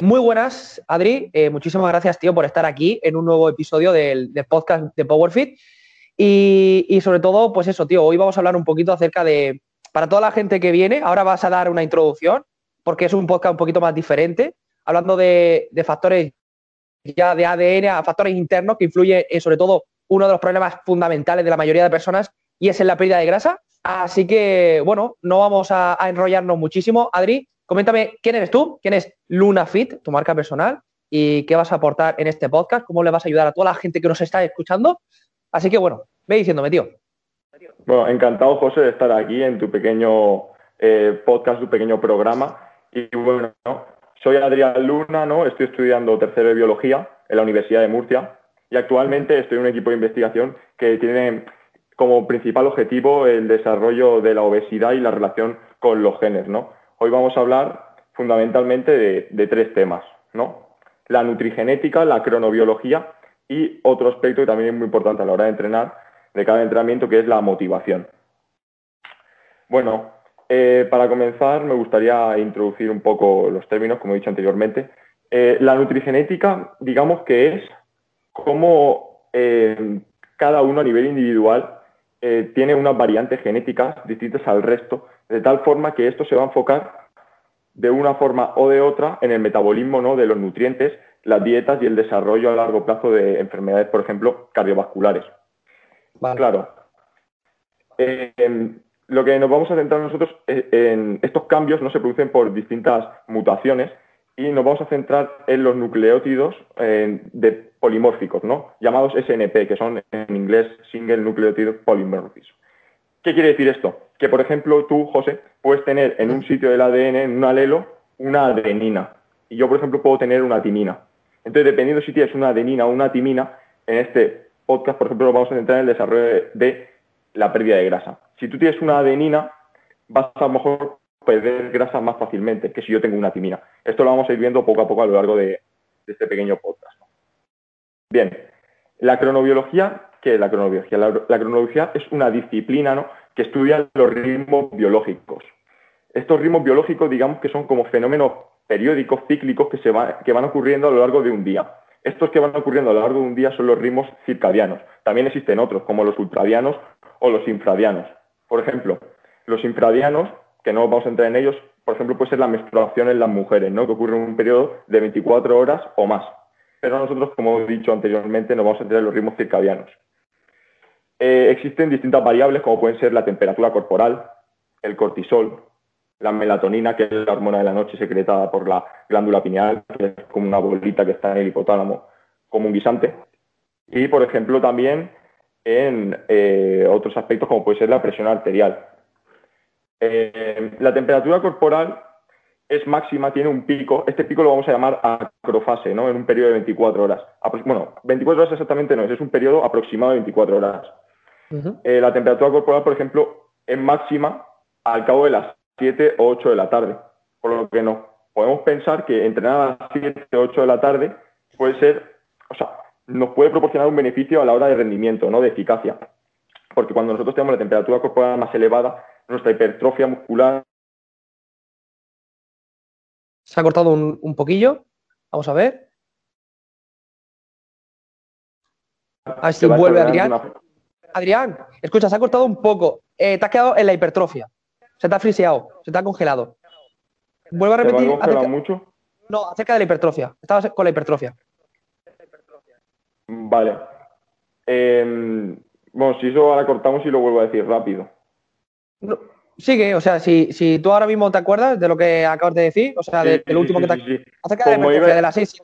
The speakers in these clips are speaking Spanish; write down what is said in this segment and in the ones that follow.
Muy buenas, Adri. Eh, muchísimas gracias, tío, por estar aquí en un nuevo episodio del, podcast de PowerFit. Y, y, sobre todo, pues eso, tío, hoy vamos a hablar un poquito acerca de, para toda la gente que viene, ahora vas a dar una introducción, porque es un podcast un poquito más diferente, hablando de, factores ya de ADN a factores internos que influyen en, sobre todo, uno de los problemas fundamentales de la mayoría de personas, y es en la pérdida de grasa. Así que, bueno, no vamos a enrollarnos muchísimo. Adri, Coméntame quién eres tú, quién es Luna Fit, tu marca personal, y qué vas a aportar en este podcast, cómo le vas a ayudar a toda la gente que nos está escuchando. Así que bueno, ve diciéndome, tío. Bueno, encantado, José, de estar aquí en tu pequeño eh, podcast, tu pequeño programa. Y bueno, ¿no? soy Adrián Luna, ¿no? Estoy estudiando tercero de biología en la Universidad de Murcia y actualmente estoy en un equipo de investigación que tiene como principal objetivo el desarrollo de la obesidad y la relación con los genes, ¿no? Hoy vamos a hablar fundamentalmente de, tres temas, ¿no? La nutrigenética, la cronobiología y otro aspecto que también es muy importante a la hora de entrenar, de cada entrenamiento, que es la motivación. Bueno, eh, para comenzar me gustaría introducir un poco los términos, como he dicho anteriormente. Eh, la nutrigenética, digamos que es cómo eh, cada uno a nivel individual tiene unas variantes genéticas distintas al resto de tal forma que esto se va a enfocar de una forma o de otra en el metabolismo ¿no? de los nutrientes, las dietas y el desarrollo a largo plazo de enfermedades, por ejemplo, cardiovasculares. Vale. Claro. Eh, lo que nos vamos a centrar nosotros en estos cambios no se producen por distintas mutaciones y nos vamos a centrar en los nucleótidos eh, de polimórficos, ¿no? llamados SNP, que son en inglés Single Nucleotide Polymorphism. ¿Qué quiere decir esto? Que, por ejemplo, tú, José, puedes tener en un sitio del ADN, en un alelo, una adenina. Y yo, por ejemplo, puedo tener una timina. Entonces, dependiendo si tienes una adenina o una timina, en este podcast, por ejemplo, vamos a centrar en el desarrollo de la pérdida de grasa. Si tú tienes una adenina, vas a, lo mejor perder grasa más fácilmente que si yo tengo una timina. Esto lo vamos a ir viendo poco a poco a lo largo de, este pequeño podcast. Bien, la cronobiología ¿Qué es la cronobiología? La, cronobiología es una disciplina ¿no? Que estudia los ritmos biológicos. Estos ritmos biológicos, digamos que son como fenómenos periódicos, cíclicos, que, se que van ocurriendo a lo largo de un día. Estos que van ocurriendo a lo largo de un día son los ritmos circadianos. También existen otros, como los ultradianos o los infradianos. Por ejemplo, los infradianos, que no vamos a entrar en ellos, por ejemplo, puede ser la menstruación en las mujeres, ¿no? que ocurre en un periodo de 24 horas o más. Pero nosotros, como he dicho anteriormente, nos vamos a entrar en los ritmos circadianos. Eh, existen distintas variables como pueden ser la temperatura corporal, el cortisol, la melatonina, que es la hormona de la noche secretada por la glándula pineal, que es como una bolita que está en el hipotálamo, como un guisante. Y, por ejemplo, también en eh, otros aspectos como puede ser la presión arterial. Eh, la temperatura corporal es máxima, tiene un pico. Este pico lo vamos a llamar acrofase, ¿no? En un periodo de 24 horas. Bueno, 24 horas exactamente no es, es un periodo aproximado de 24 horas. Uh -huh. eh, la temperatura corporal, por ejemplo, es máxima al cabo de las 7 o 8 de la tarde. Por lo que no podemos pensar que entrenar a las 7 o 8 de la tarde puede ser, o sea, nos puede proporcionar un beneficio a la hora de rendimiento, ¿no? De eficacia. Porque cuando nosotros tenemos la temperatura corporal más elevada, nuestra hipertrofia muscular. Se ha cortado un, un poquillo. Vamos a ver. A si vuelve. Una... Adrián, escucha, se ha cortado un poco. Eh, te has quedado en la hipertrofia. Se te ha friseado, se te ha congelado. Vuelve a repetir. ¿Te acerca... mucho? No, acerca de la hipertrofia. Estabas con la hipertrofia. Vale. Eh, bueno, si eso ahora cortamos y lo vuelvo a decir rápido. No, sigue, o sea, si, si, tú ahora mismo te acuerdas de lo que acabas de decir, o sea, sí, del, sí, último sí, que te sí, acerca de la hipertrofia, iba... de las 6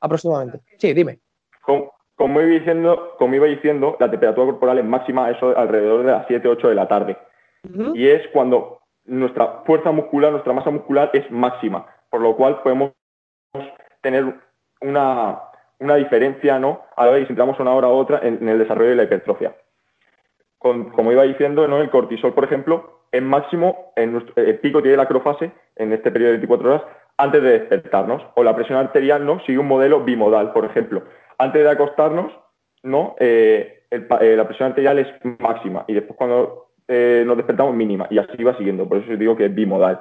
aproximadamente. Sí, dime. Como, como, iba diciendo, como iba diciendo, la temperatura corporal es máxima eso alrededor de las 7, 8 de la tarde. Uh -huh. Y es cuando nuestra fuerza muscular, nuestra masa muscular es máxima, por lo cual podemos tener una, diferencia ¿no? a la hora de si entramos una hora u otra en, el desarrollo de la hipertrofia. como iba diciendo, ¿no? el cortisol, por ejemplo, es máximo, en el pico tiene la acrofase en este periodo de 24 horas antes de despertarnos. O la presión arterial no sigue un modelo bimodal, por ejemplo. Antes de acostarnos, no eh, eh, la presión arterial es máxima y después cuando eh, nos despertamos mínima y así va siguiendo. Por eso os digo que es bimodal.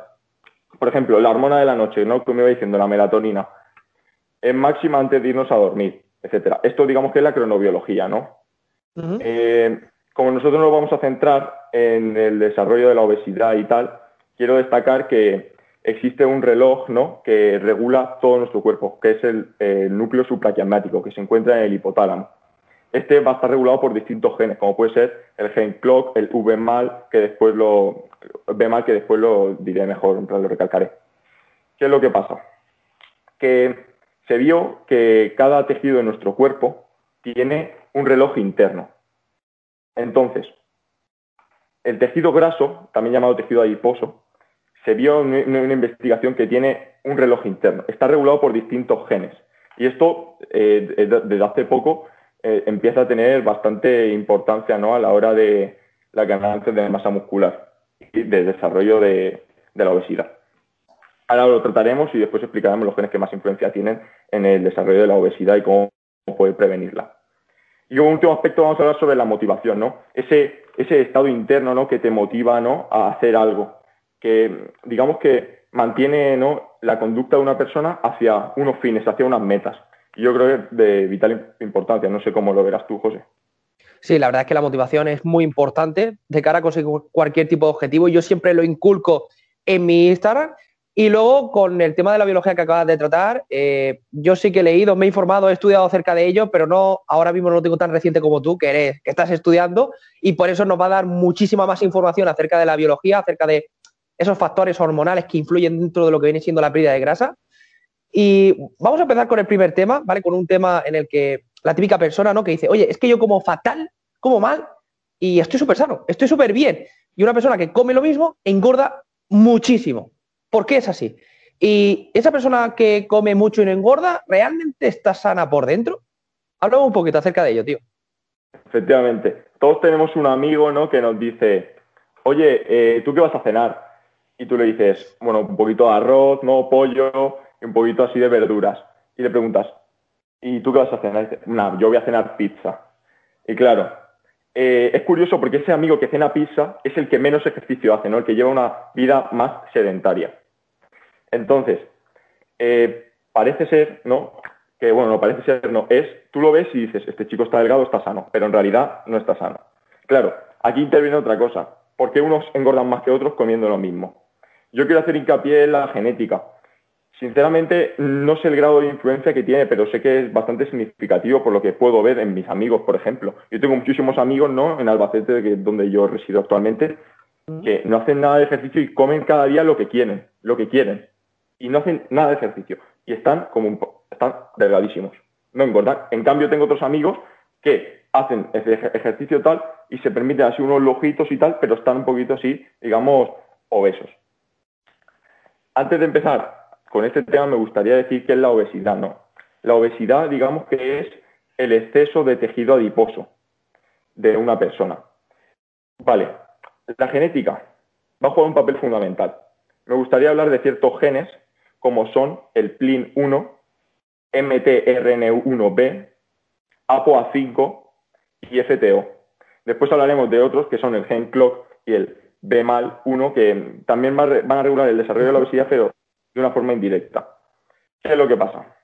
Por ejemplo, la hormona de la noche, ¿no? Como iba diciendo, la melatonina, es máxima antes de irnos a dormir, etcétera. Esto digamos que es la cronobiología, ¿no? como nosotros nos vamos a centrar en el desarrollo de la obesidad y tal, quiero destacar que existe un reloj ¿no? que regula todo nuestro cuerpo, que es el, núcleo supraquiasmático, que se encuentra en el hipotálamo. Este va a estar regulado por distintos genes, como puede ser el gen clock, el VMAL, que después lo VMAL, que después lo diré mejor, lo recalcaré. ¿Qué es lo que pasa? Que se vio que cada tejido de nuestro cuerpo tiene un reloj interno. Entonces, el tejido graso, también llamado tejido adiposo, se vio una investigación que tiene un reloj interno. Está regulado por distintos genes. Y esto, eh, desde hace poco, eh, empieza a tener bastante importancia ¿no? a la hora de la ganancia de masa muscular y de desarrollo de, la obesidad. Ahora lo trataremos y después explicaremos los genes que más influencia tienen en el desarrollo de la obesidad y cómo poder prevenirla. Y un último aspecto vamos a hablar sobre la motivación, ¿no? Ese, ese estado interno, ¿no? Que te motiva, ¿no? A hacer algo que digamos que mantiene la conducta de una persona hacia unos fines, hacia unas metas. Yo creo que es de vital importancia. No sé cómo lo verás tú, José. Sí, la verdad es que la motivación es muy importante de cara a conseguir cualquier tipo de objetivo. Yo siempre lo inculco en mi Instagram. Y luego, con el tema de la biología que acabas de tratar, eh, yo sí que he leído, me he informado, he estudiado acerca de ello, pero no ahora mismo no lo tengo tan reciente como tú, que eres, que estás estudiando, y por eso nos va a dar muchísima más información acerca de la biología, acerca de esos factores hormonales que influyen dentro de lo que viene siendo la pérdida de grasa. Y vamos a empezar con el primer tema, ¿vale? Con un tema en el que la típica persona, ¿no? Que dice, oye, es que yo como fatal, como mal y estoy súper sano, estoy súper bien. Y una persona que come lo mismo engorda muchísimo. ¿Por qué es así? Y esa persona que come mucho y no engorda, ¿realmente está sana por dentro? Hablamos un poquito acerca de ello, tío. Efectivamente. Todos tenemos un amigo, ¿no? Que nos dice, oye, eh, ¿tú qué vas a cenar? Y tú le dices, bueno, un poquito de arroz, ¿no? Pollo y un poquito así de verduras. Y le preguntas, ¿y tú qué vas a cenar? Dice, no, yo voy a cenar pizza. Y claro, eh, es curioso porque ese amigo que cena pizza es el que menos ejercicio hace, ¿no? El que lleva una vida más sedentaria. Entonces, eh, parece ser, ¿no? Que bueno, no parece ser, no, es, tú lo ves y dices, este chico está delgado, está sano, pero en realidad no está sano. Claro, aquí interviene otra cosa. ¿Por qué unos engordan más que otros comiendo lo mismo? Yo quiero hacer hincapié en la genética. Sinceramente, no sé el grado de influencia que tiene, pero sé que es bastante significativo por lo que puedo ver en mis amigos, por ejemplo. Yo tengo muchísimos amigos, ¿no? En Albacete, donde yo resido actualmente, que no hacen nada de ejercicio y comen cada día lo que quieren, lo que quieren. Y no hacen nada de ejercicio. Y están como están delgadísimos. No engordan. En cambio, tengo otros amigos que hacen ejercicio tal y se permiten así unos lojitos y tal, pero están un poquito así, digamos, obesos. Antes de empezar con este tema, me gustaría decir qué es la obesidad, ¿no? La obesidad, digamos que es el exceso de tejido adiposo de una persona. Vale, la genética va a jugar un papel fundamental. Me gustaría hablar de ciertos genes como son el PLIN1, MTRN1B, APOA5 y FTO. Después hablaremos de otros que son el gen CLOCK y el ve mal uno que también van a regular el desarrollo de la obesidad, pero de una forma indirecta. ¿Qué es lo que pasa?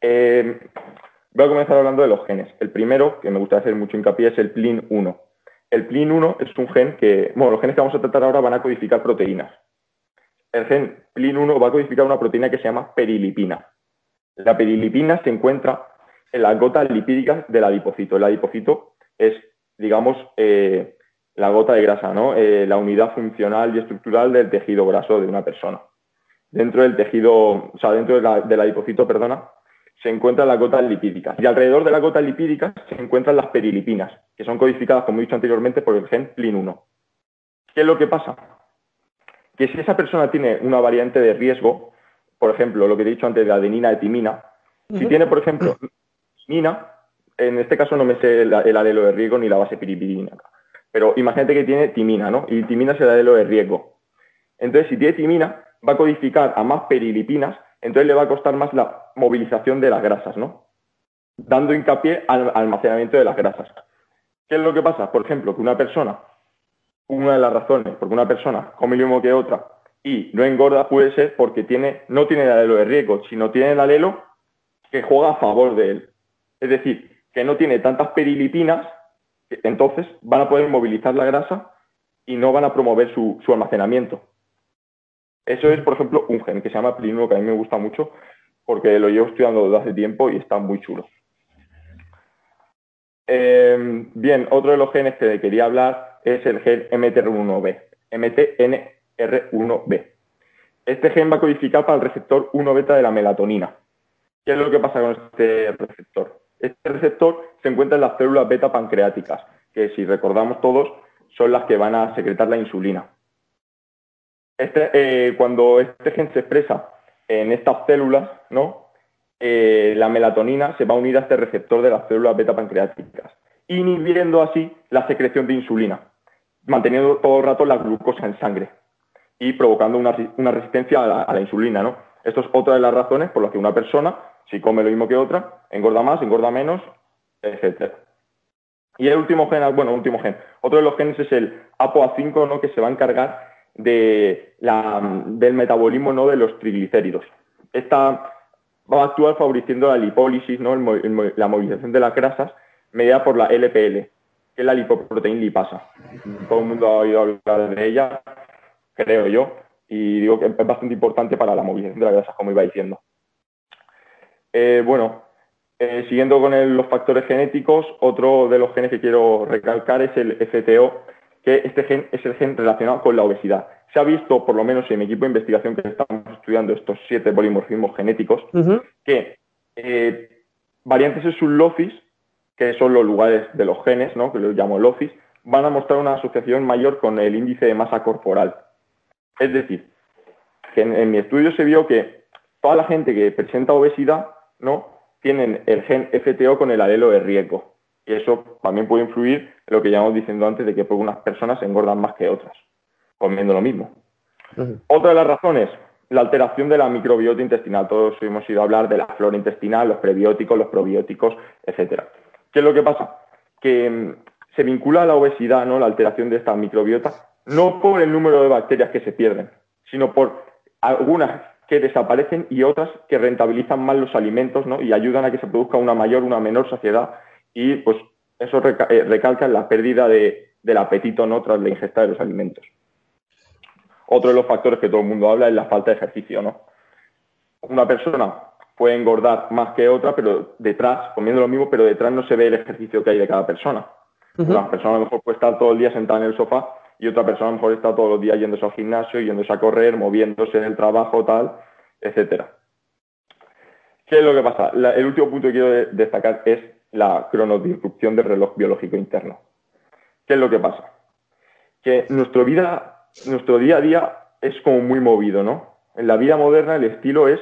Eh, voy a comenzar hablando de los genes. El primero, que me gusta hacer mucho hincapié, es el PLIN1. El PLIN1 es un gen que, bueno, los genes que vamos a tratar ahora van a codificar proteínas. El gen PLIN1 va a codificar una proteína que se llama perilipina. La perilipina se encuentra en las gotas lipídicas del adipocito. El adipocito es, digamos, eh, la gota de grasa, ¿no? Eh, la unidad funcional y estructural del tejido graso de una persona. Dentro del tejido, o sea, dentro del adipocito, perdona, se encuentran las gotas lipídicas. Y alrededor de las gotas lipídicas se encuentran las perilipinas, que son codificadas, como he dicho anteriormente, por el gen PLIN1. ¿Qué es lo que pasa? que si esa persona tiene una variante de riesgo, por ejemplo, lo que he dicho antes de adenina de timina, si tiene, por ejemplo, timina, en este caso no me sé el, alelo de riesgo ni la base piripirina, pero imagínate que tiene timina, ¿no? Y timina es el alelo de riesgo. Entonces, si tiene timina, va a codificar a más perilipinas, entonces le va a costar más la movilización de las grasas, ¿no? Dando hincapié al almacenamiento de las grasas. ¿Qué es lo que pasa? Por ejemplo, que una persona, una de las razones porque una persona come lo mismo que otra y no engorda puede ser porque tiene, no tiene el alelo de riesgo, sino tiene el alelo que juega a favor de él. Es decir, que no tiene tantas perilipinas, entonces van a poder movilizar la grasa y no van a promover su, almacenamiento. Eso es, por ejemplo, un gen que se llama plinuro, que a mí me gusta mucho porque lo llevo estudiando desde hace tiempo y está muy chulo. Eh, bien, otro de los genes que quería hablar es el gen MTR1B, MTNR1B. Este gen va a codificar para el receptor 1 beta de la melatonina. ¿Qué es lo que pasa con este receptor? Este receptor se encuentra en las células beta pancreáticas, que si recordamos todos son las que van a secretar la insulina. Este, eh, cuando este gen se expresa en estas células. Eh, la melatonina se va a unir a este receptor de las células beta pancreáticas, inhibiendo así la secreción de insulina, manteniendo todo el rato la glucosa en sangre y provocando una, resistencia a la, insulina. Esto es otra de las razones por las que una persona si come lo mismo que otra, engorda más, engorda menos, etcétera. Y el último gen, bueno, último gen. Otro de los genes es el ApoA5, ¿no? que se va a encargar de del metabolismo ¿no? de los triglicéridos. Esta va a actuar favoreciendo la lipólisis, ¿no? la movilización de las grasas mediada por la LPL, que es la lipoproteína lipasa. Todo el mundo ha oído hablar de ella, creo yo, y digo que es bastante importante para la movilización de las grasas, como iba diciendo. Eh, bueno, eh, siguiendo con los factores genéticos, otro de los genes que quiero recalcar es el FTO, que este gen es el gen relacionado con la obesidad. Se ha visto, por lo menos en mi equipo de investigación que estamos estudiando estos siete polimorfismos genéticos, que eh, variantes en sus lofis, que son los lugares de los genes, ¿no? que los llamo lofis, van a mostrar una asociación mayor con el índice de masa corporal. Es decir, que en mi estudio se vio que toda la gente que presenta obesidad ¿no? tienen el gen FTO con el alelo de riesgo. Y eso también puede influir en lo que llevamos diciendo antes de que por unas personas engordan más que otras, comiendo lo mismo. Otra de las razones, la alteración de la microbiota intestinal. Todos hemos ido a hablar de la flora intestinal, los prebióticos, los probióticos, etcétera. ¿Qué es lo que pasa? Que mm, se vincula a la obesidad, ¿no? La alteración de esta microbiota, no por el número de bacterias que se pierden, sino por algunas que desaparecen y otras que rentabilizan más los alimentos ¿no? y ayudan a que se produzca una mayor, una menor saciedad y pues eso eh, recalca la pérdida del apetito ¿no? tras la ingesta de los alimentos. Otro de los factores que todo el mundo habla es la falta de ejercicio. ¿no? Una persona puede engordar más que otra, pero detrás, comiendo lo mismo, pero detrás no se ve el ejercicio que hay de cada persona. Una persona a lo mejor puede estar todo el día sentada en el sofá y otra persona a lo mejor está todos los días yéndose al gimnasio, yéndose a correr, moviéndose en el trabajo, tal, etcétera. ¿Qué es lo que pasa? el último punto que quiero destacar es la cronodisrupción del reloj biológico interno. ¿Qué es lo que pasa? Que nuestra vida, nuestro día a día es como muy movido, ¿no? En la vida moderna el estilo es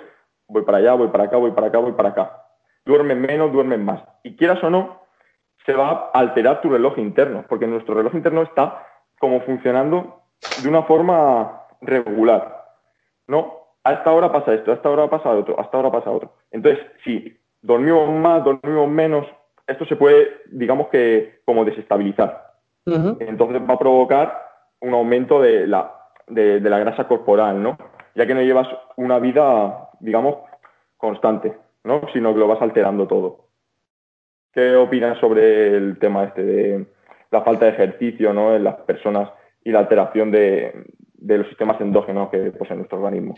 voy para allá, voy para acá, voy para acá, voy para acá. Duermen menos, duermen más. Y quieras o no, se va a alterar tu reloj interno, porque nuestro reloj interno está como funcionando de una forma regular. ¿No? A esta hora pasa esto, a esta hora pasa otro, a esta hora pasa otro. Entonces, si dormimos más, dormimos menos, esto se puede, digamos que, como desestabilizar. Entonces va a provocar un aumento de la, de, la grasa corporal, ¿no? Ya que no llevas una vida, digamos, constante, ¿no? Sino que lo vas alterando todo. ¿Qué opinas sobre el tema este de la falta de ejercicio ¿no? en las personas y la alteración de, los sistemas endógenos que posee nuestro organismo.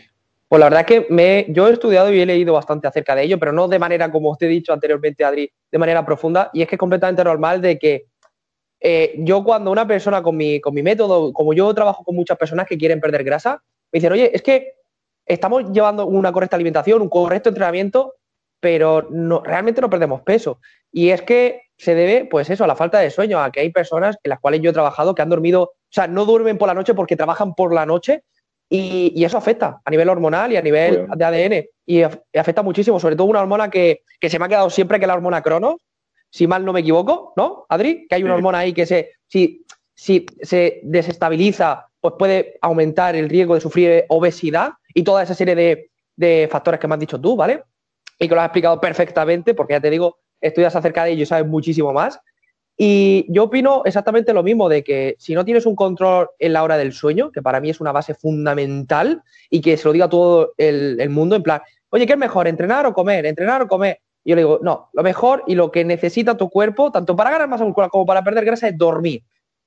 Pues la verdad es que me, yo he estudiado y he leído bastante acerca de ello, pero no de manera, como os he dicho anteriormente, Adri, de manera profunda. Y es que es completamente normal de que eh, yo cuando una persona con mi, con mi método, como yo trabajo con muchas personas que quieren perder grasa, me dicen, oye, es que estamos llevando una correcta alimentación, un correcto entrenamiento, pero no, realmente no perdemos peso. Y es que se debe, pues eso, a la falta de sueño, a que hay personas en las cuales yo he trabajado que han dormido, o sea, no duermen por la noche porque trabajan por la noche Y, eso afecta a nivel hormonal y a nivel de ADN. Y afecta muchísimo, sobre todo una hormona que, se me ha quedado siempre, que es la hormona Cronos, si mal no me equivoco, ¿no, Adri? Que hay una hormona ahí que se, si, si se desestabiliza, pues puede aumentar el riesgo de sufrir obesidad y toda esa serie de, de factores que me has dicho tú, ¿vale? Y que lo has explicado perfectamente, porque ya te digo, estudias acerca de ello y sabes muchísimo más. Y yo opino exactamente lo mismo, de que si no tienes un control en la hora del sueño, que para mí es una base fundamental, y que se lo diga todo el, mundo, en plan, oye, ¿qué es mejor, entrenar o comer? ¿Entrenar o comer? Y yo le digo, no, lo mejor y lo que necesita tu cuerpo, tanto para ganar masa muscular como para perder grasa, es dormir,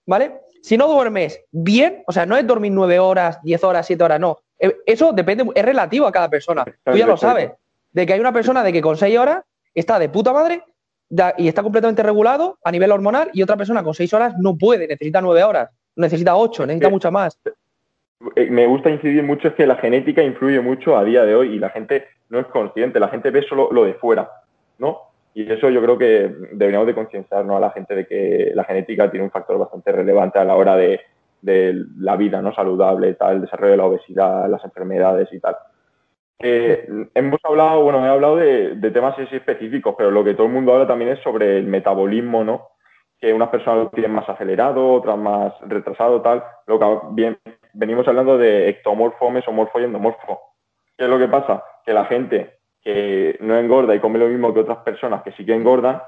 ¿vale? Si no duermes bien, o sea, no es dormir nueve horas, diez horas, siete horas, no. Eh, eso depende, es relativo a cada persona. Tú ya lo sabes. De que hay una persona de que con seis horas está de puta madre y está completamente regulado a nivel hormonal y otra persona con seis horas no puede, necesita nueve horas, necesita ocho, necesita mucha más. Eh, me gusta incidir mucho es que la genética influye mucho a día de hoy y la gente no es consciente, la gente ve solo lo de fuera, ¿no? Y eso yo creo que deberíamos de concienciarnos a la gente de que la genética tiene un factor bastante relevante a la hora de, de la vida no saludable, tal, el desarrollo de la obesidad, las enfermedades y tal. Eh, hemos hablado, bueno, he hablado de, temas específicos, pero lo que todo el mundo habla también es sobre el metabolismo, ¿no? Que unas personas lo tienen más acelerado, otras más retrasado, tal. Lo que bien, venimos hablando de ectomorfo, mesomorfo y endomorfo. ¿Qué es lo que pasa? Que la gente que no engorda y come lo mismo que otras personas que sí que engordan,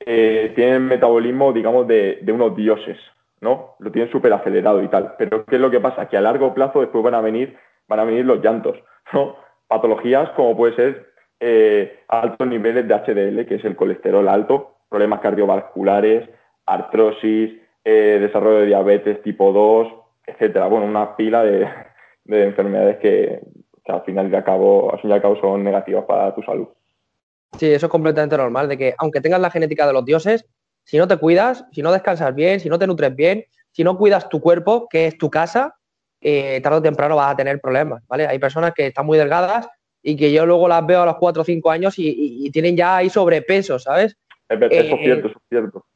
eh, tienen metabolismo, digamos, de, de unos dioses, ¿no? Lo tienen súper acelerado y tal. Pero ¿qué es lo que pasa? Que a largo plazo después van a venir, van a venir los llantos, ¿no? Patologías como puede ser eh, altos niveles de HDL, que es el colesterol alto, problemas cardiovasculares, artrosis, eh, desarrollo de diabetes tipo 2, etcétera. Bueno, una pila de, enfermedades que, al final de cabo, al fin y al cabo son negativas para tu salud. Sí, eso es completamente normal, de que aunque tengas la genética de los dioses, si no te cuidas, si no descansas bien, si no te nutres bien, si no cuidas tu cuerpo, que es tu casa, eh, tarde o temprano vas a tener problemas, ¿vale? Hay personas que están muy delgadas y que yo luego las veo a los 4 o 5 años y, tienen ya ahí sobrepeso, ¿sabes? eso es eh, cierto, eso es cierto.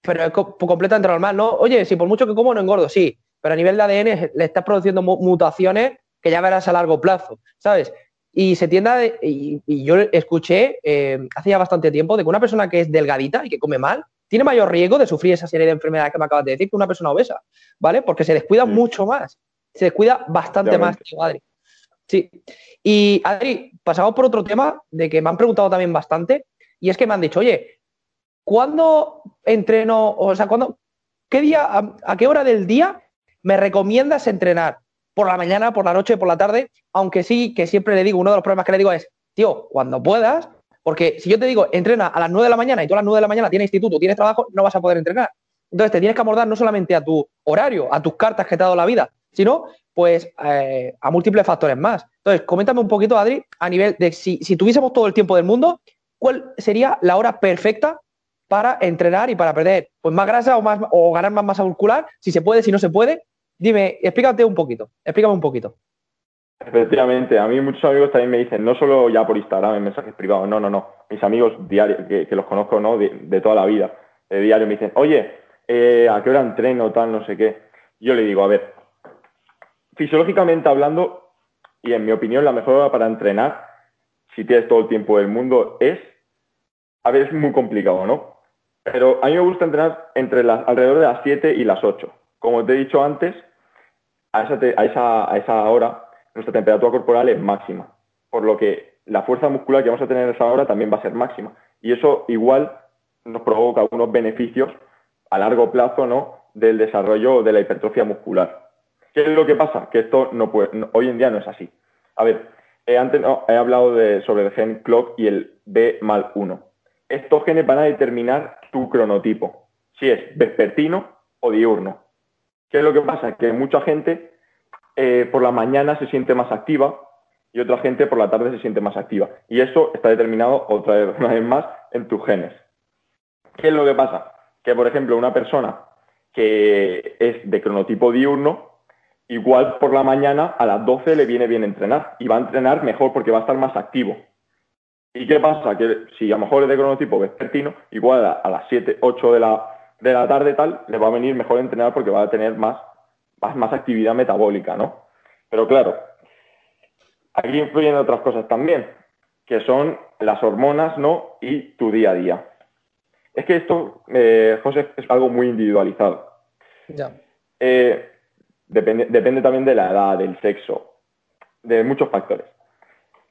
Pero es completamente normal, ¿no? Oye, si por mucho que como no engordo, sí, pero a nivel de ADN le estás produciendo mutaciones que ya verás a largo plazo, ¿sabes? Y se tienda y, yo escuché eh, hace ya bastante tiempo de que una persona que es delgadita y que come mal tiene mayor riesgo de sufrir esa serie de enfermedades que me acabas de decir que una persona obesa, ¿vale? Porque se descuida mucho más se cuida bastante más que Adri. Sí. Y Adri, pasamos por otro tema de que me han preguntado también bastante, y es que me han dicho, oye, ¿cuándo entreno? O sea, ¿cuándo, qué día, a, qué hora del día me recomiendas entrenar? ¿Por la mañana, por la noche, por la tarde? Aunque sí, que siempre le digo, uno de los problemas que le digo es, tío, cuando puedas, porque si yo te digo, entrena a las 9 de la mañana y tú a las 9 de la mañana tienes instituto, tienes trabajo, no vas a poder entrenar. Entonces te tienes que abordar no solamente a tu horario, a tus cartas que te ha dado la vida, sino pues eh, a múltiples factores más. Entonces, coméntame un poquito, Adri, a nivel de si, tuviésemos todo el tiempo del mundo, ¿cuál sería la hora perfecta para entrenar y para perder pues más grasa o más o ganar más masa muscular, si se puede, si no se puede. Dime, explícate un poquito, explícame un poquito. Efectivamente, a mí muchos amigos también me dicen, no solo ya por Instagram en mensajes privados, no, no, no, mis amigos diarios, que, los conozco ¿no? de, toda la vida, de diario, me dicen, oye, eh, ¿a qué hora entreno, tal, no sé qué? Yo le digo, a ver, fisiológicamente hablando, y en mi opinión, la mejor hora para entrenar, si tienes todo el tiempo del mundo, es, a ver, es muy complicado, ¿no? Pero a mí me gusta entrenar entre las, alrededor de las 7 y las 8. Como te he dicho antes, a esa, a, esa, a esa hora nuestra temperatura corporal es máxima, por lo que la fuerza muscular que vamos a tener a esa hora también va a ser máxima. Y eso igual nos provoca algunos beneficios a largo plazo, ¿no? Del desarrollo de la hipertrofia muscular. ¿Qué es lo que pasa? Que esto no puede, hoy en día no es así. A ver, eh, antes he hablado de, sobre el gen clock y el B mal 1. Estos genes van a determinar tu cronotipo, si es vespertino o diurno. ¿Qué es lo que pasa? Que mucha gente eh, por la mañana se siente más activa y otra gente por la tarde se siente más activa. Y eso está determinado otra vez, una vez más en tus genes. ¿Qué es lo que pasa? Que, por ejemplo, una persona que es de cronotipo diurno igual por la mañana a las 12 le viene bien entrenar y va a entrenar mejor porque va a estar más activo. ¿Y qué pasa? Que si a lo mejor es de cronotipo vespertino, igual a, las 7, 8 de la, de la tarde tal, le va a venir mejor entrenar porque va a tener más, más, más actividad metabólica, ¿no? Pero claro, aquí influyen otras cosas también, que son las hormonas, ¿no? Y tu día a día. Es que esto, eh, José, es algo muy individualizado. Ya. Eh, depende, depende también de la edad, del sexo, de muchos factores.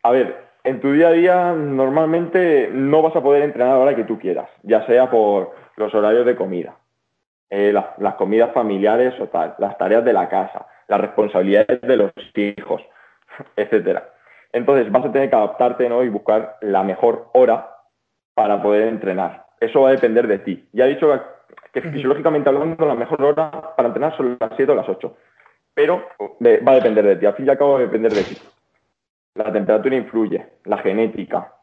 A ver, en tu día a día normalmente no vas a poder entrenar a la hora que tú quieras, ya sea por los horarios de comida, eh, las, comidas familiares o tal, las tareas de la casa, las responsabilidades de los hijos, etcétera. Entonces vas a tener que adaptarte ¿no? y buscar la mejor hora para poder entrenar. Eso va a depender de ti. Ya he dicho que fisiológicamente hablando la mejor hora para entrenar son las 7 o las 8. Pero va a depender de ti. Al fin y al cabo va a depender de ti. La temperatura influye, la genética,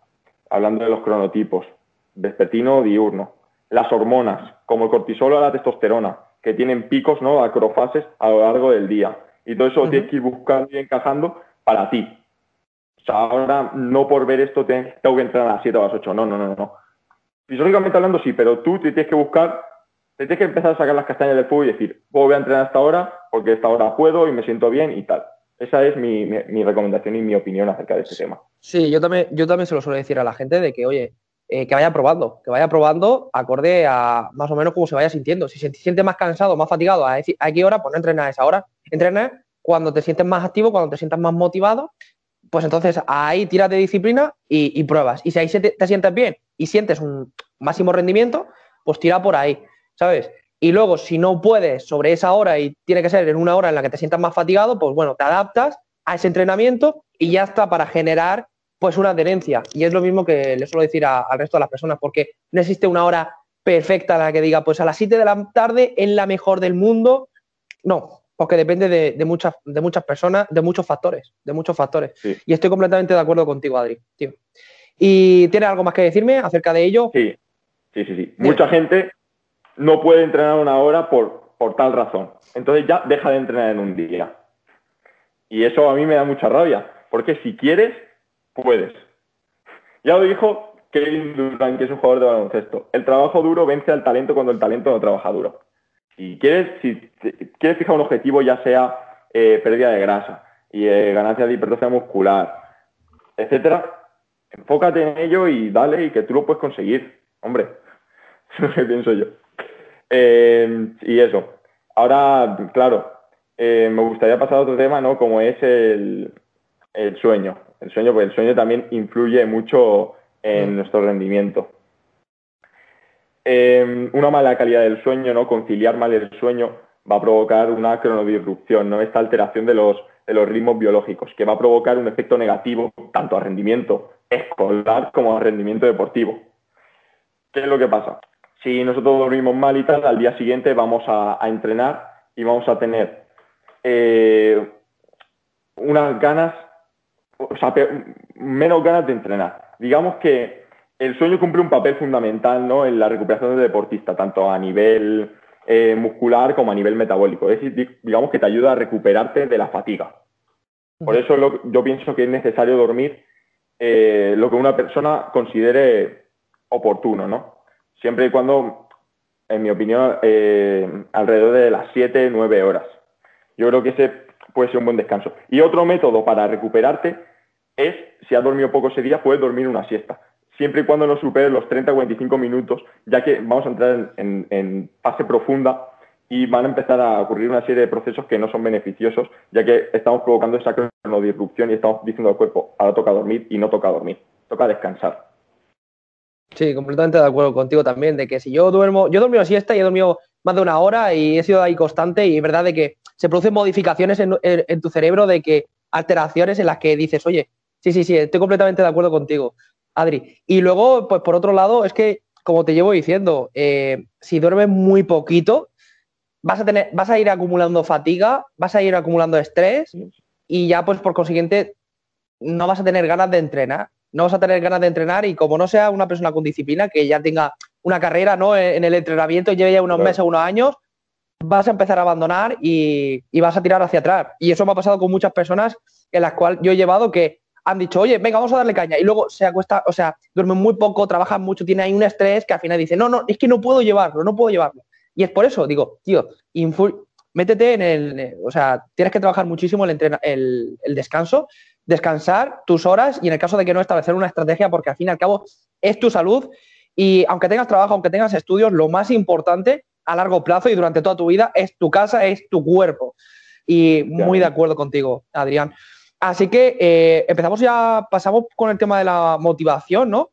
hablando de los cronotipos, vespertino o diurno, las hormonas, como el cortisol o la testosterona, que tienen picos, ¿no? Acrofases a lo largo del día. Y todo eso tienes que ir buscando y encajando para ti. O sea, ahora no por ver esto tengo que entrar a las 7 o a las 8. No, no, no, no. Fisiológicamente hablando sí, pero tú te tienes que buscar, te tienes que empezar a sacar las castañas del fuego y decir, voy a entrenar hasta ahora porque esta hora puedo y me siento bien y tal. Esa es mi, recomendación y mi opinión acerca de este tema. Sí, yo también, yo también se lo suelo decir a la gente de que, oye, eh, que vaya probando, que vaya probando acorde a más o menos cómo se vaya sintiendo. Si se siente más cansado, más fatigado, ¿a, qué hora? Pues no entrena a esa hora. Entrena cuando te sientes más activo, cuando te sientas más motivado, pues entonces ahí tiras de disciplina y, pruebas. Y si ahí te, te, sientes bien y sientes un máximo rendimiento, pues tira por ahí, ¿sabes? y luego si no puedes sobre esa hora y tiene que ser en una hora en la que te sientas más fatigado, pues bueno, te adaptas a ese entrenamiento y ya está para generar pues una adherencia. Y es lo mismo que le suelo decir al resto de las personas, porque no existe una hora perfecta en la que diga, pues a las 7 de la tarde en la mejor del mundo. No, porque depende de, muchas, de muchas personas, de muchos factores, de muchos factores. Y estoy completamente de acuerdo contigo, Adri, tío. ¿Y tiene algo más que decirme acerca de ello? Sí, sí, sí. sí. Mucha gente no puede entrenar una hora por, por tal razón. Entonces ya deja de entrenar en un día. Y eso a mí me da mucha rabia, porque si quieres, puedes. Ya lo dijo Kevin Durant, que es un jugador de baloncesto. El trabajo duro vence al talento cuando el talento no trabaja duro. Si quieres, si quieres fijar un objetivo, ya sea eh, pérdida de grasa y eh, ganancia de hipertrofia muscular, etcétera, enfócate en ello y dale y que tú lo puedes conseguir. Hombre, eso es lo que pienso yo. Eh, y eso. Ahora, claro, eh, me gustaría pasar a otro tema, ¿no? Como es el, sueño. El sueño, porque el sueño también influye mucho en mm. nuestro rendimiento. Eh, una mala calidad del sueño, ¿no? Conciliar mal el sueño va a provocar una cronodisrupción, ¿no? Esta alteración de los, de los ritmos biológicos, que va a provocar un efecto negativo tanto al rendimiento escolar como al rendimiento deportivo. ¿Qué es lo que pasa? Si nosotros dormimos mal y tal, al día siguiente vamos a, entrenar y vamos a tener eh, unas ganas, o sea, menos ganas de entrenar. Digamos que el sueño cumple un papel fundamental ¿no? en la recuperación del deportista, tanto a nivel eh, muscular como a nivel metabólico. Es decir, digamos que te ayuda a recuperarte de la fatiga. Por eso yo pienso que es necesario dormir eh, lo que una persona considere oportuno, ¿no? Siempre y cuando, en mi opinión, eh, alrededor de las 7, 9 horas. Yo creo que ese puede ser un buen descanso. Y otro método para recuperarte es, si has dormido poco ese día, puedes dormir una siesta. Siempre y cuando no superes los 30 o 45 minutos, ya que vamos a entrar en, fase profunda y van a empezar a ocurrir una serie de procesos que no son beneficiosos, ya que estamos provocando esa cronodisrupción y estamos diciendo al cuerpo, ahora toca dormir y no toca dormir, toca descansar. Sí, completamente de acuerdo contigo también, de que si yo duermo, yo he dormido siesta y he dormido más de una hora y he sido ahí constante y es verdad de que se producen modificaciones en, tu cerebro de que alteraciones en las que dices, oye, sí, sí, sí, estoy completamente de acuerdo contigo, Adri. Y luego, pues por otro lado, es que, como te llevo diciendo, eh, si duermes muy poquito, vas a, tener, vas a ir acumulando fatiga, vas a ir acumulando estrés y ya, pues por consiguiente, no vas a tener ganas de entrenar no vas a tener ganas de entrenar y como no sea una persona con disciplina, que ya tenga una carrera ¿no? en el entrenamiento, lleve ya unos meses meses, unos años, vas a empezar a abandonar y, vas a tirar hacia atrás. Y eso me ha pasado con muchas personas en las cuales yo he llevado que han dicho, oye, venga, vamos a darle caña. Y luego se acuesta, o sea, duermen muy poco, trabajan mucho, tienen ahí un estrés que al final dice, no, no, es que no puedo llevarlo, no puedo llevarlo. Y es por eso, digo, tío, métete en el, o sea, tienes que trabajar muchísimo el, el, el descanso, descansar tus horas y en el caso de que no establecer una estrategia porque al fin y al cabo es tu salud y aunque tengas trabajo, aunque tengas estudios, lo más importante a largo plazo y durante toda tu vida es tu casa, es tu cuerpo. Y muy de acuerdo contigo, Adrián. Así que eh, empezamos ya, pasamos con el tema de la motivación, ¿no?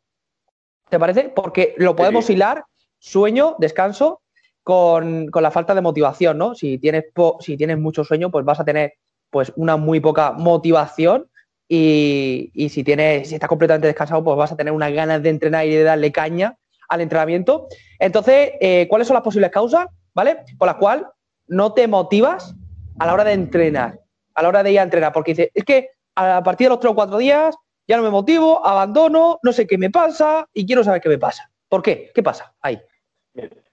¿Te parece? Porque lo podemos hilar, sueño, descanso, con, la falta de motivación, ¿no? Si tienes, si tienes mucho sueño, pues vas a tener pues una muy poca motivación y, si tienes, si estás completamente descansado, pues vas a tener unas ganas de entrenar y de darle caña al entrenamiento. Entonces, eh, ¿cuáles son las posibles causas, ¿vale? Por las cuales no te motivas a la hora de entrenar, a la hora de ir a entrenar, porque dices, es que a partir de los tres o cuatro días ya no me motivo, abandono, no sé qué me pasa y quiero saber qué me pasa. ¿Por qué? ¿Qué pasa ahí?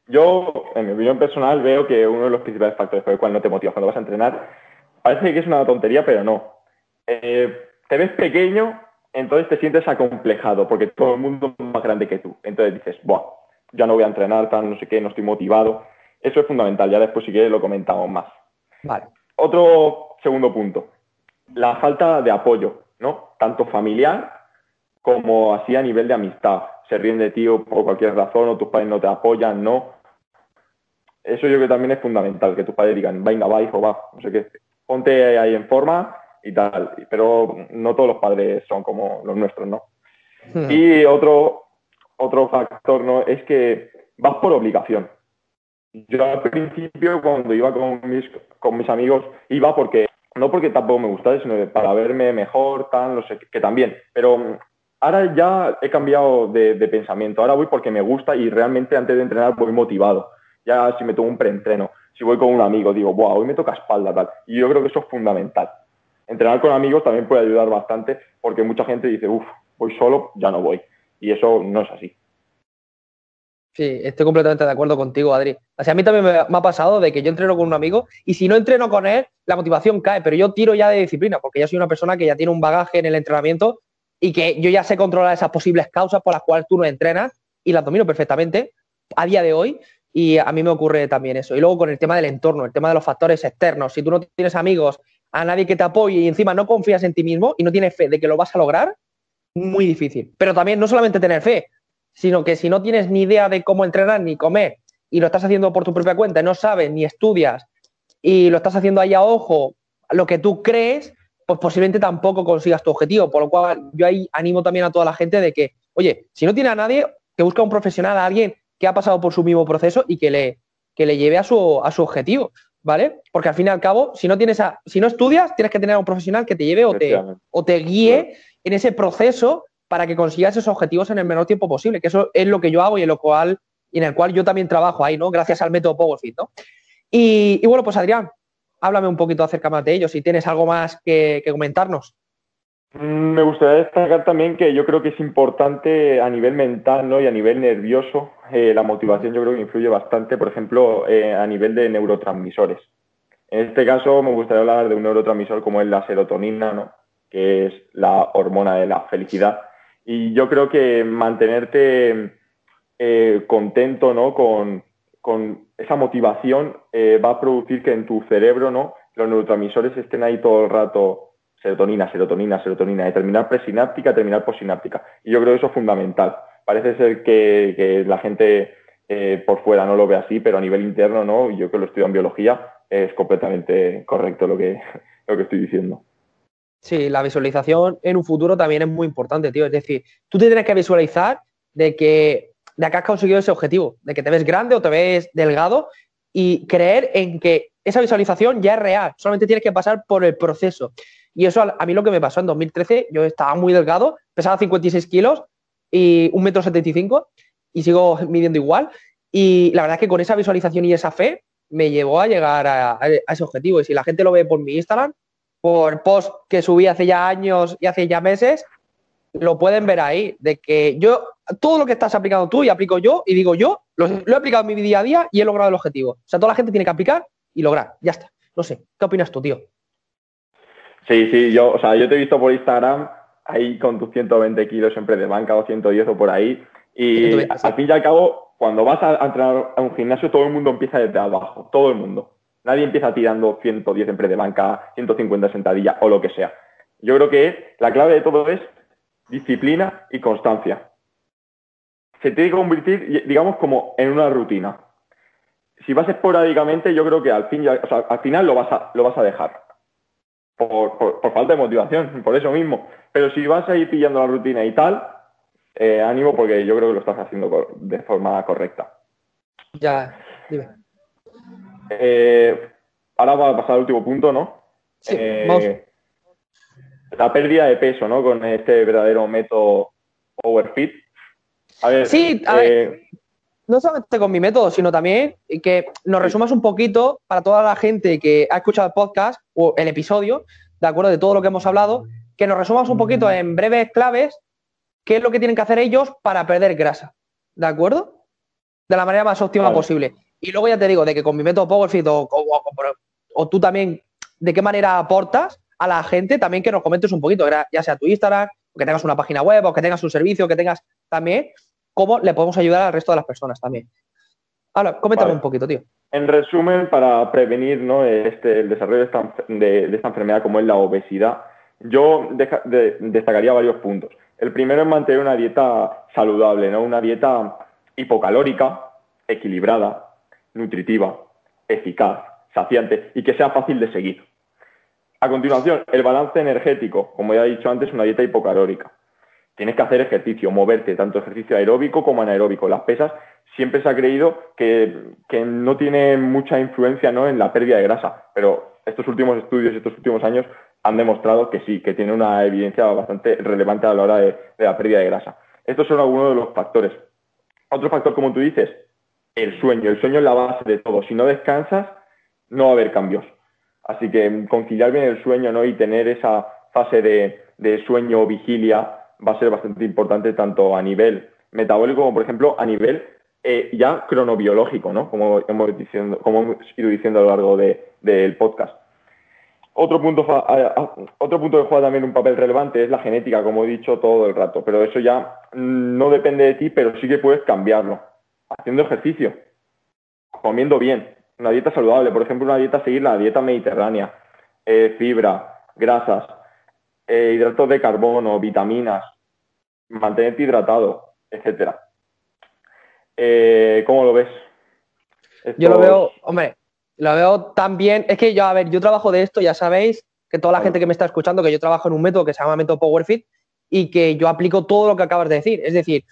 Yo, en mi opinión personal, veo que uno de los principales factores por el cual no te motivas cuando vas a entrenar, parece que es una tontería, pero no. Eh, te ves pequeño, entonces te sientes acomplejado, porque todo el mundo es más grande que tú. Entonces dices, Buah, ya no voy a entrenar, tal, no sé qué, no estoy motivado. Eso es fundamental, ya después si quieres lo comentamos más. Vale. Otro segundo punto, la falta de apoyo, ¿no? Tanto familiar como así a nivel de amistad. Se ríen de ti por cualquier razón o tus padres no te apoyan, ¿no? Eso yo creo que también es fundamental, que tus padres digan, venga, va, hijo, va, no sé qué. Ponte ahí en forma y tal. Pero no todos los padres son como los nuestros, ¿no? Hmm. Y otro, otro factor, ¿no? Es que vas por obligación. Yo al principio, cuando iba con mis, con mis amigos, iba porque, no porque tampoco me gustaba, sino para verme mejor, tal, no sé, que también. Pero ahora ya he cambiado de, de, pensamiento. Ahora voy porque me gusta y realmente antes de entrenar voy motivado. Ya si me tomo un preentreno, si voy con un amigo, digo, wow, hoy me toca espalda, tal. Y yo creo que eso es fundamental entrenar con amigos también puede ayudar bastante porque mucha gente dice, uff, voy solo, ya no voy. Y eso no es así. Sí, estoy completamente de acuerdo contigo, Adri. O sea, a mí también me, ha pasado de que yo entreno con un amigo y si no entreno con él, la motivación cae, pero yo tiro ya de disciplina porque ya soy una persona que ya tiene un bagaje en el entrenamiento y que yo ya sé controlar esas posibles causas por las cuales tú no entrenas y las domino perfectamente a día de hoy y a mí me ocurre también eso. Y luego con el tema del entorno, el tema de los factores externos, si tú no tienes amigos a nadie que te apoye y encima no confías en ti mismo y no tienes fe de que lo vas a lograr, muy difícil. Pero también no solamente tener fe, sino que si no tienes ni idea de cómo entrenar ni comer y lo estás haciendo por tu propia cuenta, no sabes ni estudias y lo estás haciendo ahí a ojo, lo que tú crees, pues posiblemente tampoco consigas tu objetivo. Por lo cual yo ahí animo también a toda la gente de que, oye, si no tiene a nadie, que busca un profesional, a alguien que ha pasado por su mismo proceso y que le, que le lleve a su, a su objetivo. ¿Vale? Porque al fin y al cabo, si no tienes a, si no estudias, tienes que tener a un profesional que te lleve o te, o te guíe en ese proceso para que consigas esos objetivos en el menor tiempo posible, que eso es lo que yo hago y en lo cual y en el cual yo también trabajo ahí, ¿no? Gracias al método PowerFit, ¿no? Y, bueno, pues Adrián, háblame un poquito acerca más de ello, si tienes algo más que, comentarnos. Mm, me gustaría destacar también que yo creo que es importante a nivel mental ¿no? y a nivel nervioso eh, la motivación yo creo que influye bastante, por ejemplo, eh, a nivel de neurotransmisores. En este caso me gustaría hablar de un neurotransmisor como es la serotonina, ¿no? que es la hormona de la felicidad. Y yo creo que mantenerte eh, contento ¿no? con, con esa motivación va a producir que en tu cerebro ¿no? los neurotransmisores estén ahí todo el rato serotonina, serotonina, serotonina, de terminar presináptica, terminar postsináptica. Y yo creo que eso es fundamental parece ser que, la gente eh, por fuera no lo ve así, pero a nivel interno no, y yo que lo estudio en biología, es completamente correcto lo que, lo que estoy diciendo. Sí, la visualización en un futuro también es muy importante, tío. Es decir, tú te tienes que visualizar de que, de que has conseguido ese objetivo, de que te ves grande o te ves delgado y creer en que esa visualización ya es real, solamente tienes que pasar por el proceso. Y eso a mí lo que me pasó en 2013, yo estaba muy delgado, pesaba 56 kilos y un metro setenta y sigo midiendo igual. Y la verdad es que con esa visualización y esa fe me llevó a llegar a, ese objetivo. Y si la gente lo ve por mi Instagram, por post que subí hace ya años y hace ya meses, lo pueden ver ahí, de que yo, todo lo que estás aplicando tú y aplico yo, y digo yo, lo, he aplicado en mi día a día y he logrado el objetivo. O sea, toda la gente tiene que aplicar y lograr. Ya está. No sé, ¿qué opinas tú, tío? Sí, sí, yo, o sea, yo te he visto por Instagram ahí con tus 120 kilos siempre de banca o 110 o por ahí. Y al fin y al cabo, cuando vas a entrenar a un gimnasio, todo el mundo empieza desde abajo, todo el mundo. Nadie empieza tirando 110 en pre de banca, 150 sentadillas o lo que sea. Yo creo que la clave de todo es disciplina y constancia. Se tiene que convertir, digamos, como en una rutina. Si vas esporádicamente, yo creo que al, fin al final lo vas a, lo vas a dejar. Por, falta de motivación, por eso mismo. Pero si vas a ir pillando la rutina y tal, eh, ánimo porque yo creo que lo estás haciendo de forma correcta. Ya, dime. Eh, ahora va a pasar al último punto, ¿no? Sí, eh, La pérdida de peso, ¿no? Con este verdadero método Overfit. A ver, sí, a ver, eh, no solamente con mi método, sino también que nos resumas un poquito para toda la gente que ha escuchado el podcast o el episodio, de acuerdo, de todo lo que hemos hablado, que nos resumas un poquito en breves claves qué es lo que tienen que hacer ellos para perder grasa, ¿de acuerdo? De la manera más óptima posible. Y luego ya te digo, de que con mi método PowerFit o, o, tú también, de qué manera aportas a la gente, también que nos comentes un poquito, ya sea tu Instagram, que tengas una página web, o que tengas un servicio, que tengas también, cómo le podemos ayudar al resto de las personas también. Ahora, coméntame un poquito, tío. En resumen, para prevenir ¿no? este, el desarrollo de esta, enfermedad como es la obesidad, yo destacaría varios puntos. El primero es mantener una dieta saludable, ¿no? una dieta hipocalórica, equilibrada, nutritiva, eficaz, saciante y que sea fácil de seguir. A continuación, el balance energético, como ya he dicho antes, una dieta hipocalórica. Tienes que hacer ejercicio, moverte, tanto ejercicio aeróbico como anaeróbico. Las pesas siempre se ha creído que, no tienen mucha influencia ¿no? en la pérdida de grasa, pero estos últimos estudios, estos últimos años han demostrado que sí, que tiene una evidencia bastante relevante a la hora de, de la pérdida de grasa. Estos son algunos de los factores. Otro factor, como tú dices, el sueño. El sueño es la base de todo. Si no descansas, no va a haber cambios. Así que conciliar bien el sueño ¿no? y tener esa fase de, sueño o vigilia va a ser bastante importante tanto a nivel metabólico como, por ejemplo, a nivel eh, ya cronobiológico, ¿no? como, hemos diciendo, como hemos ido diciendo a lo largo del podcast. Otro punto, otro punto que juega también un papel relevante es la genética, como he dicho todo el rato, pero eso ya no depende de ti, pero sí que puedes cambiarlo haciendo ejercicio, comiendo bien, una dieta saludable, por ejemplo, una dieta seguir la dieta mediterránea, eh, fibra, grasas, eh, hidratos de carbono, vitaminas, mantenerte hidratado, etcétera. Eh, ¿Cómo lo ves? Yo lo veo, hombre, lo veo tan bien. Es que yo, a ver, yo trabajo de esto, ya sabéis, que toda la gente que me está escuchando, que yo trabajo en un método que se llama método PowerFit y que yo aplico todo lo que acabas de decir. Es decir,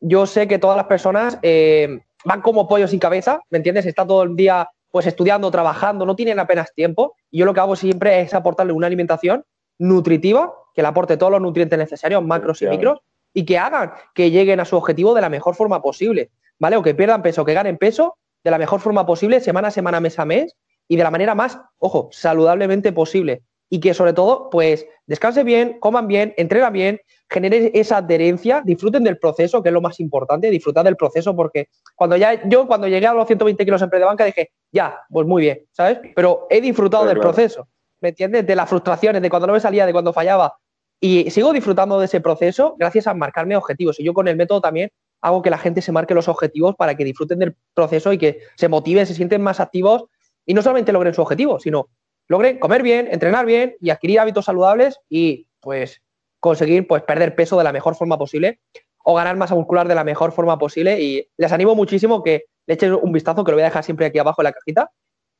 yo sé que todas las personas eh, van como pollo sin cabeza, ¿me entiendes? Está todo el día pues estudiando, trabajando, no tienen apenas tiempo. Y yo lo que hago siempre es aportarle una alimentación nutritiva, que le aporte todos los nutrientes necesarios, macros y micros, y que hagan que lleguen a su objetivo de la mejor forma posible, ¿vale? O que pierdan peso, que ganen peso de la mejor forma posible, semana a semana, mes a mes, y de la manera más, ojo, saludablemente posible. Y que sobre todo, pues, descansen bien, coman bien, entrenan bien, generen esa adherencia, disfruten del proceso, que es lo más importante, disfrutar del proceso, porque cuando ya, yo cuando llegué a los 120 kilos en pre de banca dije, ya, pues muy bien, ¿sabes? Pero he disfrutado del proceso, ¿me entiendes? De las frustraciones, de cuando no me salía, de cuando fallaba. Y sigo disfrutando de ese proceso gracias a marcarme objetivos. Y yo con el método también hago que la gente se marque los objetivos para que disfruten del proceso y que se motiven, se sienten más activos y no solamente logren su objetivo, sino logren comer bien, entrenar bien y adquirir hábitos saludables y pues conseguir pues perder peso de la mejor forma posible o ganar masa muscular de la mejor forma posible y les animo muchísimo que le echen un vistazo, que lo voy a dejar siempre aquí abajo en la cajita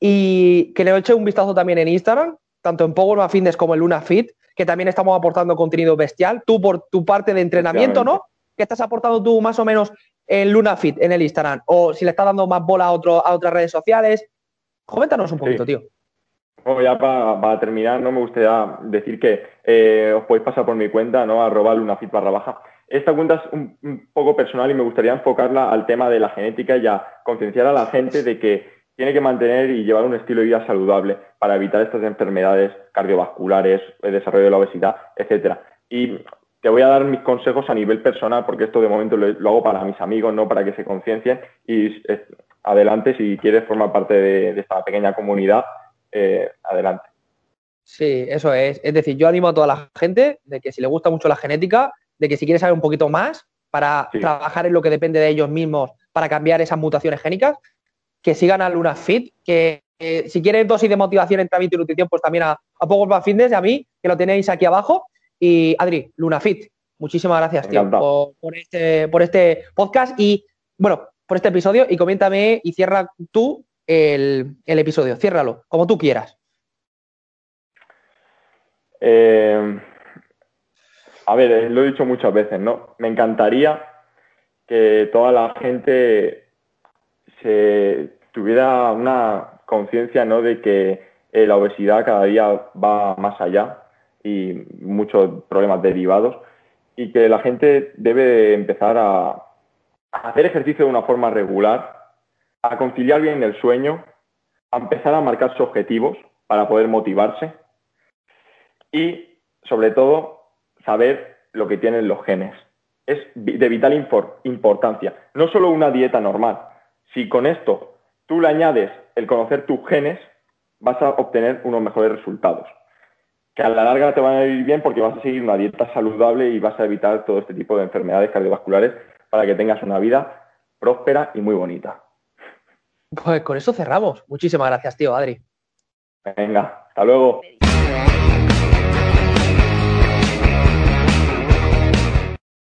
y que le echen un vistazo también en Instagram, tanto en Power Fitness como en Luna Fit, que también estamos aportando contenido bestial. Tú por tu parte de entrenamiento, ¿no? ¿Qué estás aportando tú más o menos en Luna Fit, en el Instagram? O si le estás dando más bola a, otro, a otras redes sociales. Coméntanos un poquito, tío. Bueno, ya para, terminar, ¿no? Me gustaría decir que eh, os podéis pasar por mi cuenta, ¿no? Arroba lunafit barra baja. Esta cuenta es un, poco personal y me gustaría enfocarla al tema de la genética y a concienciar a la gente de que tiene que mantener y llevar un estilo de vida saludable para evitar estas enfermedades cardiovasculares, el desarrollo de la obesidad, etcétera. Y te voy a dar mis consejos a nivel personal, porque esto de momento lo, hago para mis amigos, no para que se conciencien. Y adelante, si quieres formar parte de esta pequeña comunidad, eh, adelante. Sí, eso es. Es decir, yo animo a toda la gente de que si le gusta mucho la genética, de que si quiere saber un poquito más para trabajar en lo que depende de ellos mismos para cambiar esas mutaciones génicas, que sigan a LunaFit, que eh, si quieres dosis de motivación, entrenamiento y nutrición, pues también a, a Fitness y a mí, que lo tenéis aquí abajo. Y Adri, Lunafit, muchísimas gracias, tío, por, este, por este podcast y, bueno, por este episodio. Y coméntame y cierra tú el, episodio. Ciérralo, como tú quieras. Eh, a ver, eh, lo he dicho muchas veces, ¿no? Me encantaría que toda la gente se tuviera una conciencia, ¿no? De que eh, la obesidad cada día va más allá y muchos problemas derivados y que la gente debe empezar a hacer ejercicio de una forma regular a conciliar bien el sueño, a empezar a marcar sus objetivos para poder motivarse y, sobre todo, saber lo que tienen los genes. Es de vital importancia. No solo una dieta normal. Si con esto tú le añades el conocer tus genes, vas a obtener unos mejores resultados. Que a la larga te van a ir bien porque vas a seguir una dieta saludable y vas a evitar todo este tipo de enfermedades cardiovasculares para que tengas una vida próspera y muy bonita. Pues con eso cerramos. Muchísimas gracias, tío, Adri. Venga, hasta luego.